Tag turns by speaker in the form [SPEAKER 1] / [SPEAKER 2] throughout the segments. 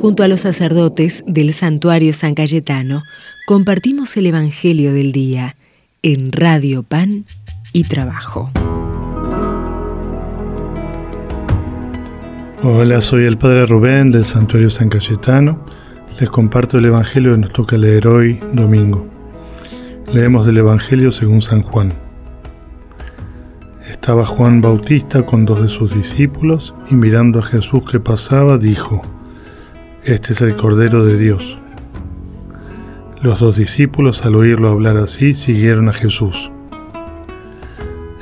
[SPEAKER 1] Junto a los sacerdotes del santuario San Cayetano, compartimos el Evangelio del Día en Radio Pan y Trabajo.
[SPEAKER 2] Hola, soy el Padre Rubén del Santuario San Cayetano. Les comparto el Evangelio que nos toca leer hoy, domingo. Leemos del Evangelio según San Juan. Estaba Juan Bautista con dos de sus discípulos y mirando a Jesús que pasaba, dijo, Este es el Cordero de Dios. Los dos discípulos al oírlo hablar así siguieron a Jesús.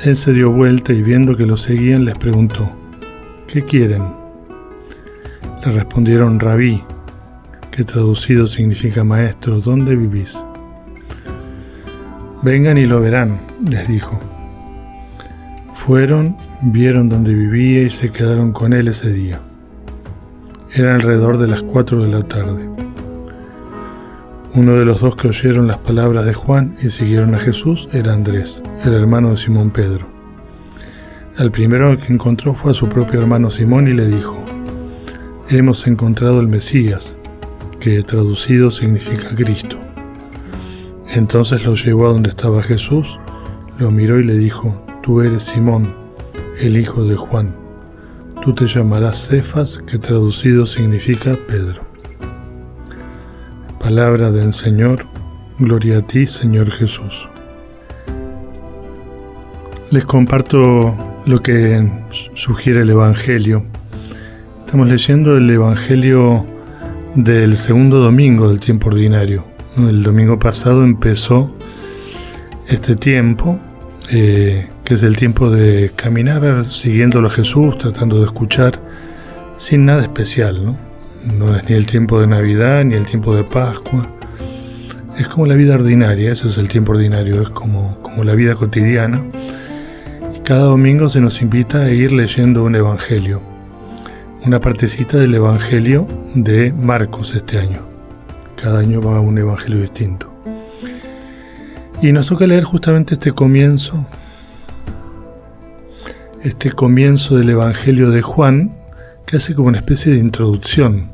[SPEAKER 2] Él se dio vuelta y viendo que lo seguían les preguntó, ¿qué quieren? Le respondieron rabí, que traducido significa maestro, ¿dónde vivís? Vengan y lo verán, les dijo. Fueron, vieron dónde vivía y se quedaron con él ese día. Era alrededor de las cuatro de la tarde. Uno de los dos que oyeron las palabras de Juan y siguieron a Jesús era Andrés, el hermano de Simón Pedro. Al primero que encontró fue a su propio hermano Simón y le dijo, Hemos encontrado el Mesías, que traducido significa Cristo. Entonces lo llevó a donde estaba Jesús, lo miró y le dijo, Tú eres Simón, el hijo de Juan. Tú te llamarás Cefas, que traducido significa Pedro. Palabra del Señor, gloria a ti, Señor Jesús. Les comparto lo que sugiere el Evangelio. Estamos leyendo el Evangelio del segundo domingo del tiempo ordinario. El domingo pasado empezó este tiempo eh, que es el tiempo de caminar siguiéndolo a Jesús, tratando de escuchar, sin nada especial, ¿no? No es ni el tiempo de Navidad ni el tiempo de Pascua. Es como la vida ordinaria, eso es el tiempo ordinario, es como, como la vida cotidiana. Y cada domingo se nos invita a ir leyendo un evangelio, una partecita del evangelio de Marcos este año. Cada año va un evangelio distinto. Y nos toca leer justamente este comienzo, este comienzo del Evangelio de Juan, que hace como una especie de introducción.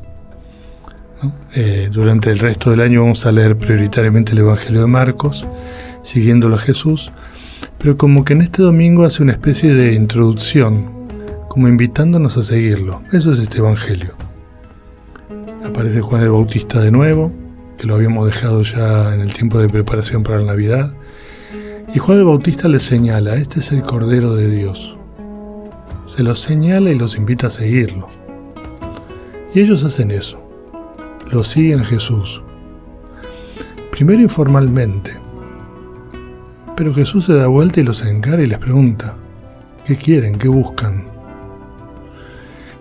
[SPEAKER 2] Eh, durante el resto del año vamos a leer prioritariamente el Evangelio de Marcos, siguiéndolo a Jesús, pero como que en este domingo hace una especie de introducción, como invitándonos a seguirlo. Eso es este Evangelio. Aparece Juan el Bautista de nuevo, que lo habíamos dejado ya en el tiempo de preparación para la Navidad. Y Juan el Bautista les señala, este es el Cordero de Dios. Se los señala y los invita a seguirlo. Y ellos hacen eso. Lo siguen a Jesús. Primero informalmente. Pero Jesús se da vuelta y los encara y les pregunta, ¿qué quieren? ¿Qué buscan?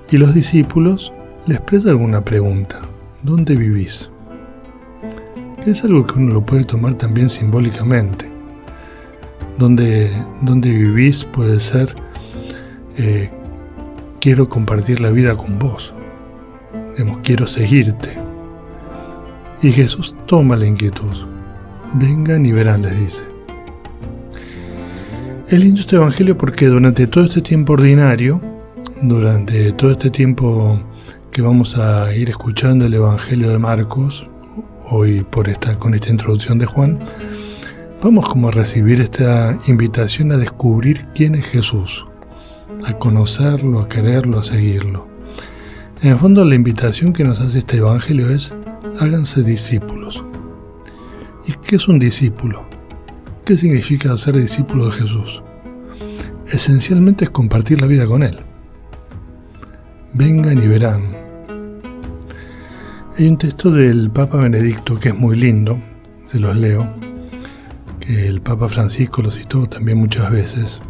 [SPEAKER 2] Y los discípulos les expresan alguna pregunta. ¿Dónde vivís? es algo que uno lo puede tomar también simbólicamente. Donde, donde vivís puede ser, eh, quiero compartir la vida con vos, quiero seguirte. Y Jesús toma la inquietud. Vengan y verán, les dice. Es lindo este Evangelio porque durante todo este tiempo ordinario, durante todo este tiempo que vamos a ir escuchando el Evangelio de Marcos, hoy por estar con esta introducción de Juan, vamos como a recibir esta invitación a descubrir quién es Jesús, a conocerlo, a quererlo, a seguirlo. En el fondo la invitación que nos hace este Evangelio es háganse discípulos. ¿Y qué es un discípulo? ¿Qué significa ser discípulo de Jesús? Esencialmente es compartir la vida con Él. Vengan y verán, hay un texto del Papa Benedicto que es muy lindo, se los leo, que el Papa Francisco lo citó también muchas veces,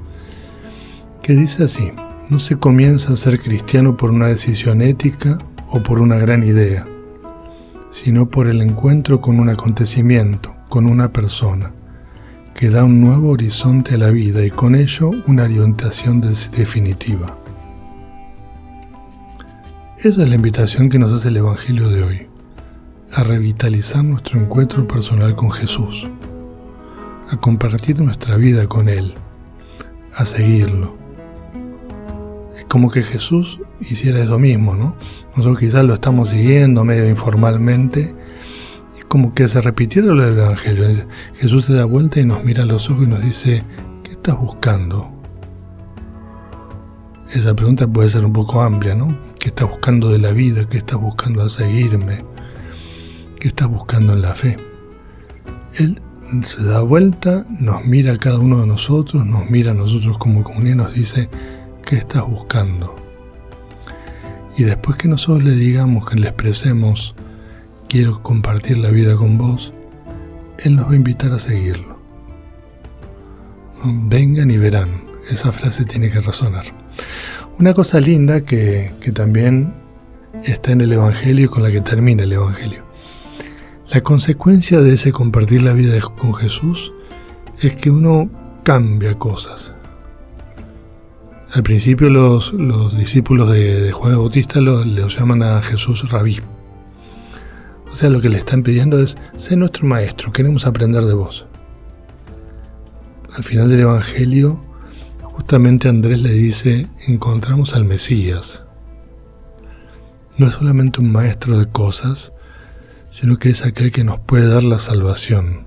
[SPEAKER 2] que dice así, no se comienza a ser cristiano por una decisión ética o por una gran idea, sino por el encuentro con un acontecimiento, con una persona, que da un nuevo horizonte a la vida y con ello una orientación definitiva. Esa es la invitación que nos hace el Evangelio de hoy, a revitalizar nuestro encuentro personal con Jesús, a compartir nuestra vida con Él, a seguirlo. Como que Jesús hiciera eso mismo, ¿no? Nosotros quizás lo estamos siguiendo medio informalmente, y como que se repitiera lo del Evangelio. Jesús se da vuelta y nos mira a los ojos y nos dice, ¿qué estás buscando? Esa pregunta puede ser un poco amplia, ¿no? ¿Qué estás buscando de la vida? ¿Qué estás buscando al seguirme? ¿Qué estás buscando en la fe? Él se da vuelta, nos mira a cada uno de nosotros, nos mira a nosotros como comunidad y nos dice, ¿qué estás buscando? Y después que nosotros le digamos, que le expresemos, quiero compartir la vida con vos, Él nos va a invitar a seguirlo. Vengan y verán, esa frase tiene que resonar. Una cosa linda que, que también está en el Evangelio y con la que termina el Evangelio. La consecuencia de ese compartir la vida con Jesús es que uno cambia cosas. Al principio los, discípulos de, Juan Bautista lo, llaman a Jesús rabí. O sea, lo que le están pidiendo es, sé nuestro maestro, queremos aprender de vos. Al final del Evangelio, justamente Andrés le dice, encontramos al Mesías. No es solamente un maestro de cosas, sino que es aquel que nos puede dar la salvación.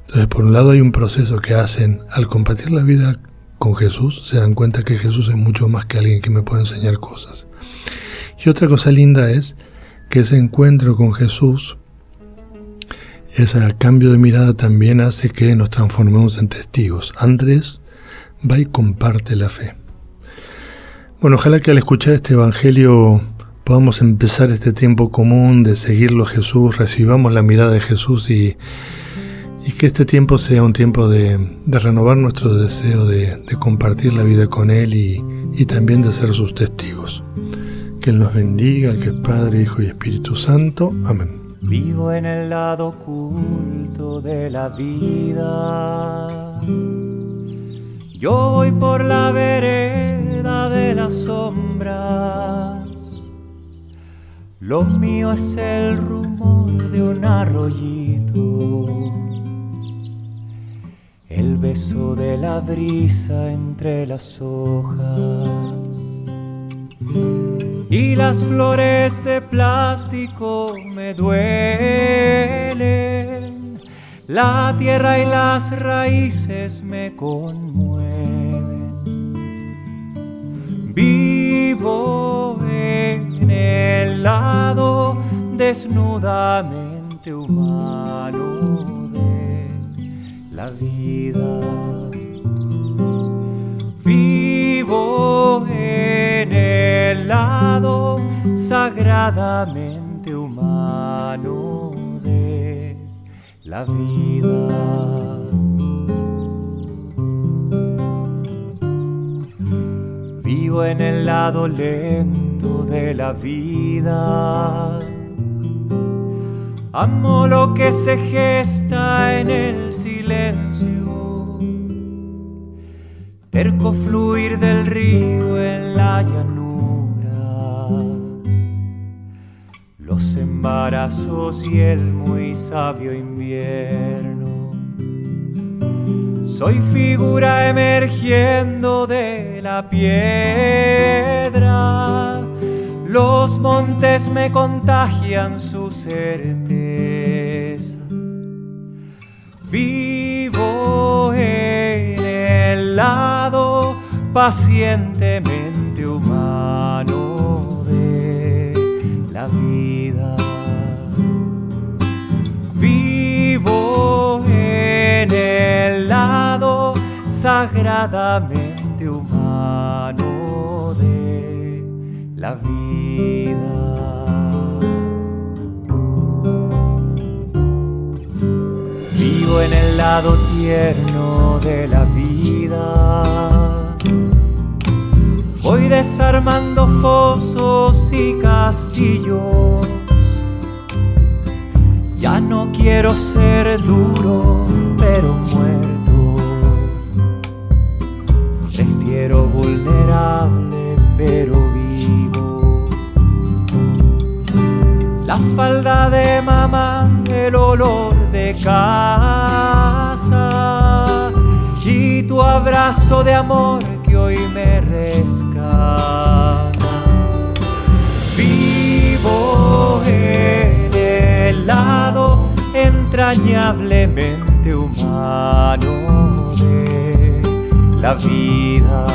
[SPEAKER 2] Entonces, por un lado hay un proceso que hacen al compartir la vida con Jesús, se dan cuenta que Jesús es mucho más que alguien que me puede enseñar cosas. Y otra cosa linda es que ese encuentro con Jesús, ese cambio de mirada también hace que nos transformemos en testigos. Andrés va y comparte la fe. Bueno, ojalá que al escuchar este Evangelio podamos empezar este tiempo común de seguirlo Jesús, recibamos la mirada de Jesús y y que este tiempo sea un tiempo de, renovar nuestro deseo de, compartir la vida con Él y, también de ser sus testigos. Que Él nos bendiga, que es Padre, Hijo y Espíritu Santo. Amén.
[SPEAKER 3] Vivo en el lado oculto de la vida. Yo voy por la vereda de las sombras. Lo mío es el rumor de un arroyito beso de la brisa entre las hojas. Y las flores de plástico me duelen, la tierra y las raíces me conmueven. Vivo en el lado desnudamente humano la vida. Vivo en el lado sagradamente humano de la vida. Vivo en el lado lento de la vida Amo lo que se gesta en el silencio, terco fluir del río en la llanura, los embarazos y el muy sabio invierno. Soy figura emergiendo de la piedra los montes me contagian su certeza. Lado pacientemente humano de la vida. Vivo en el lado sagradamente humano de la vida. Vivo en el lado tierno de la vida. Voy desarmando fosos y castillos. Ya no quiero ser duro, pero muerto. Prefiero vulnerable, pero la falda de mamá, el olor de casa abrazo de amor que hoy me rescata. Vivo en el lado entrañablemente humano de la vida.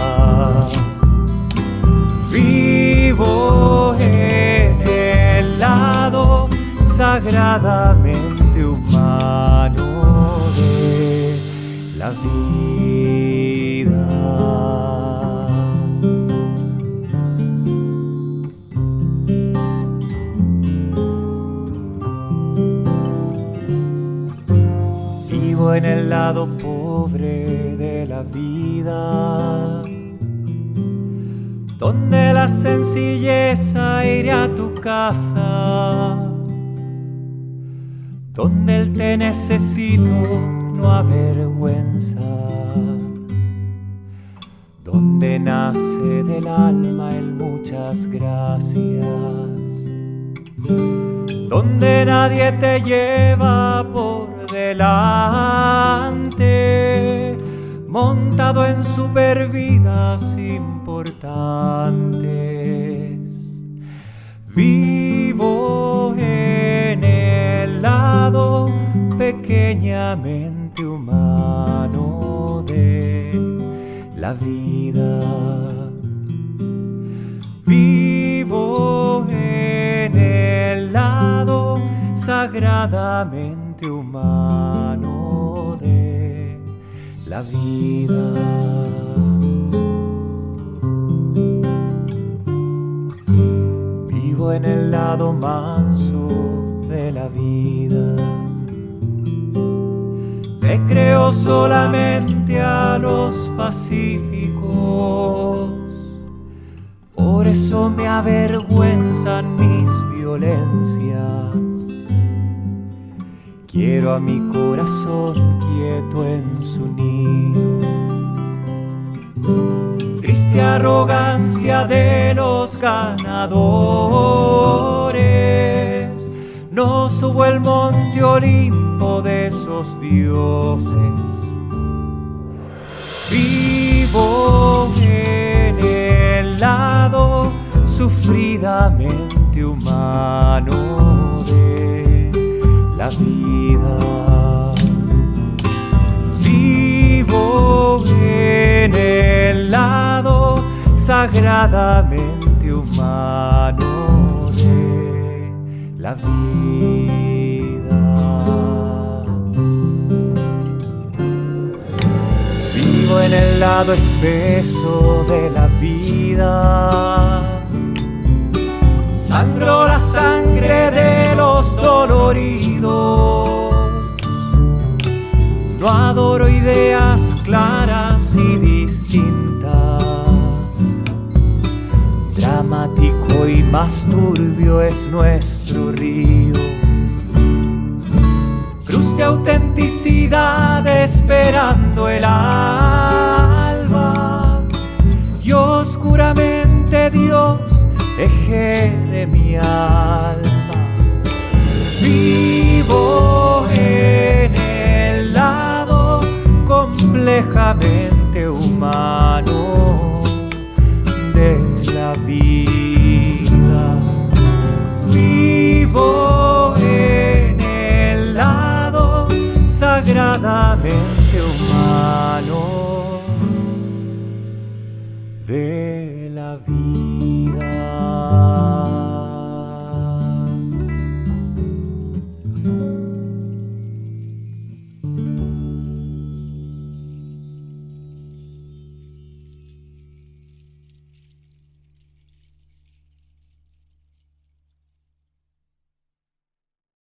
[SPEAKER 3] Vivo en el lado sagradamente humano de la vida. En el lado pobre de la vida, donde la sencilleza iré a tu casa, donde el te necesito no avergüenza, donde nace del alma el muchas gracias donde nadie te lleva por delante, montado en supervidas importantes. Vivo en el lado pequeñamente humano de la vida. Vivo en el lado sagradamente humano de la vida. Vivo en el lado manso de la vida. Me creo solamente a los pacíficos. Por eso me avergüenzan mis violencias. Quiero a mi corazón quieto en su nido. Triste arrogancia de los ganadores. No subo el monte Olimpo de esos dioses. Vivo en el lado sufridamente humano vida. Vivo en el lado sagradamente humano de la vida. Vivo en el lado espeso de la vida. Sangro la sangre adoro ideas claras y distintas. Dramático y más turbio es nuestro río. Cruz de autenticidad esperando el alba. humano. De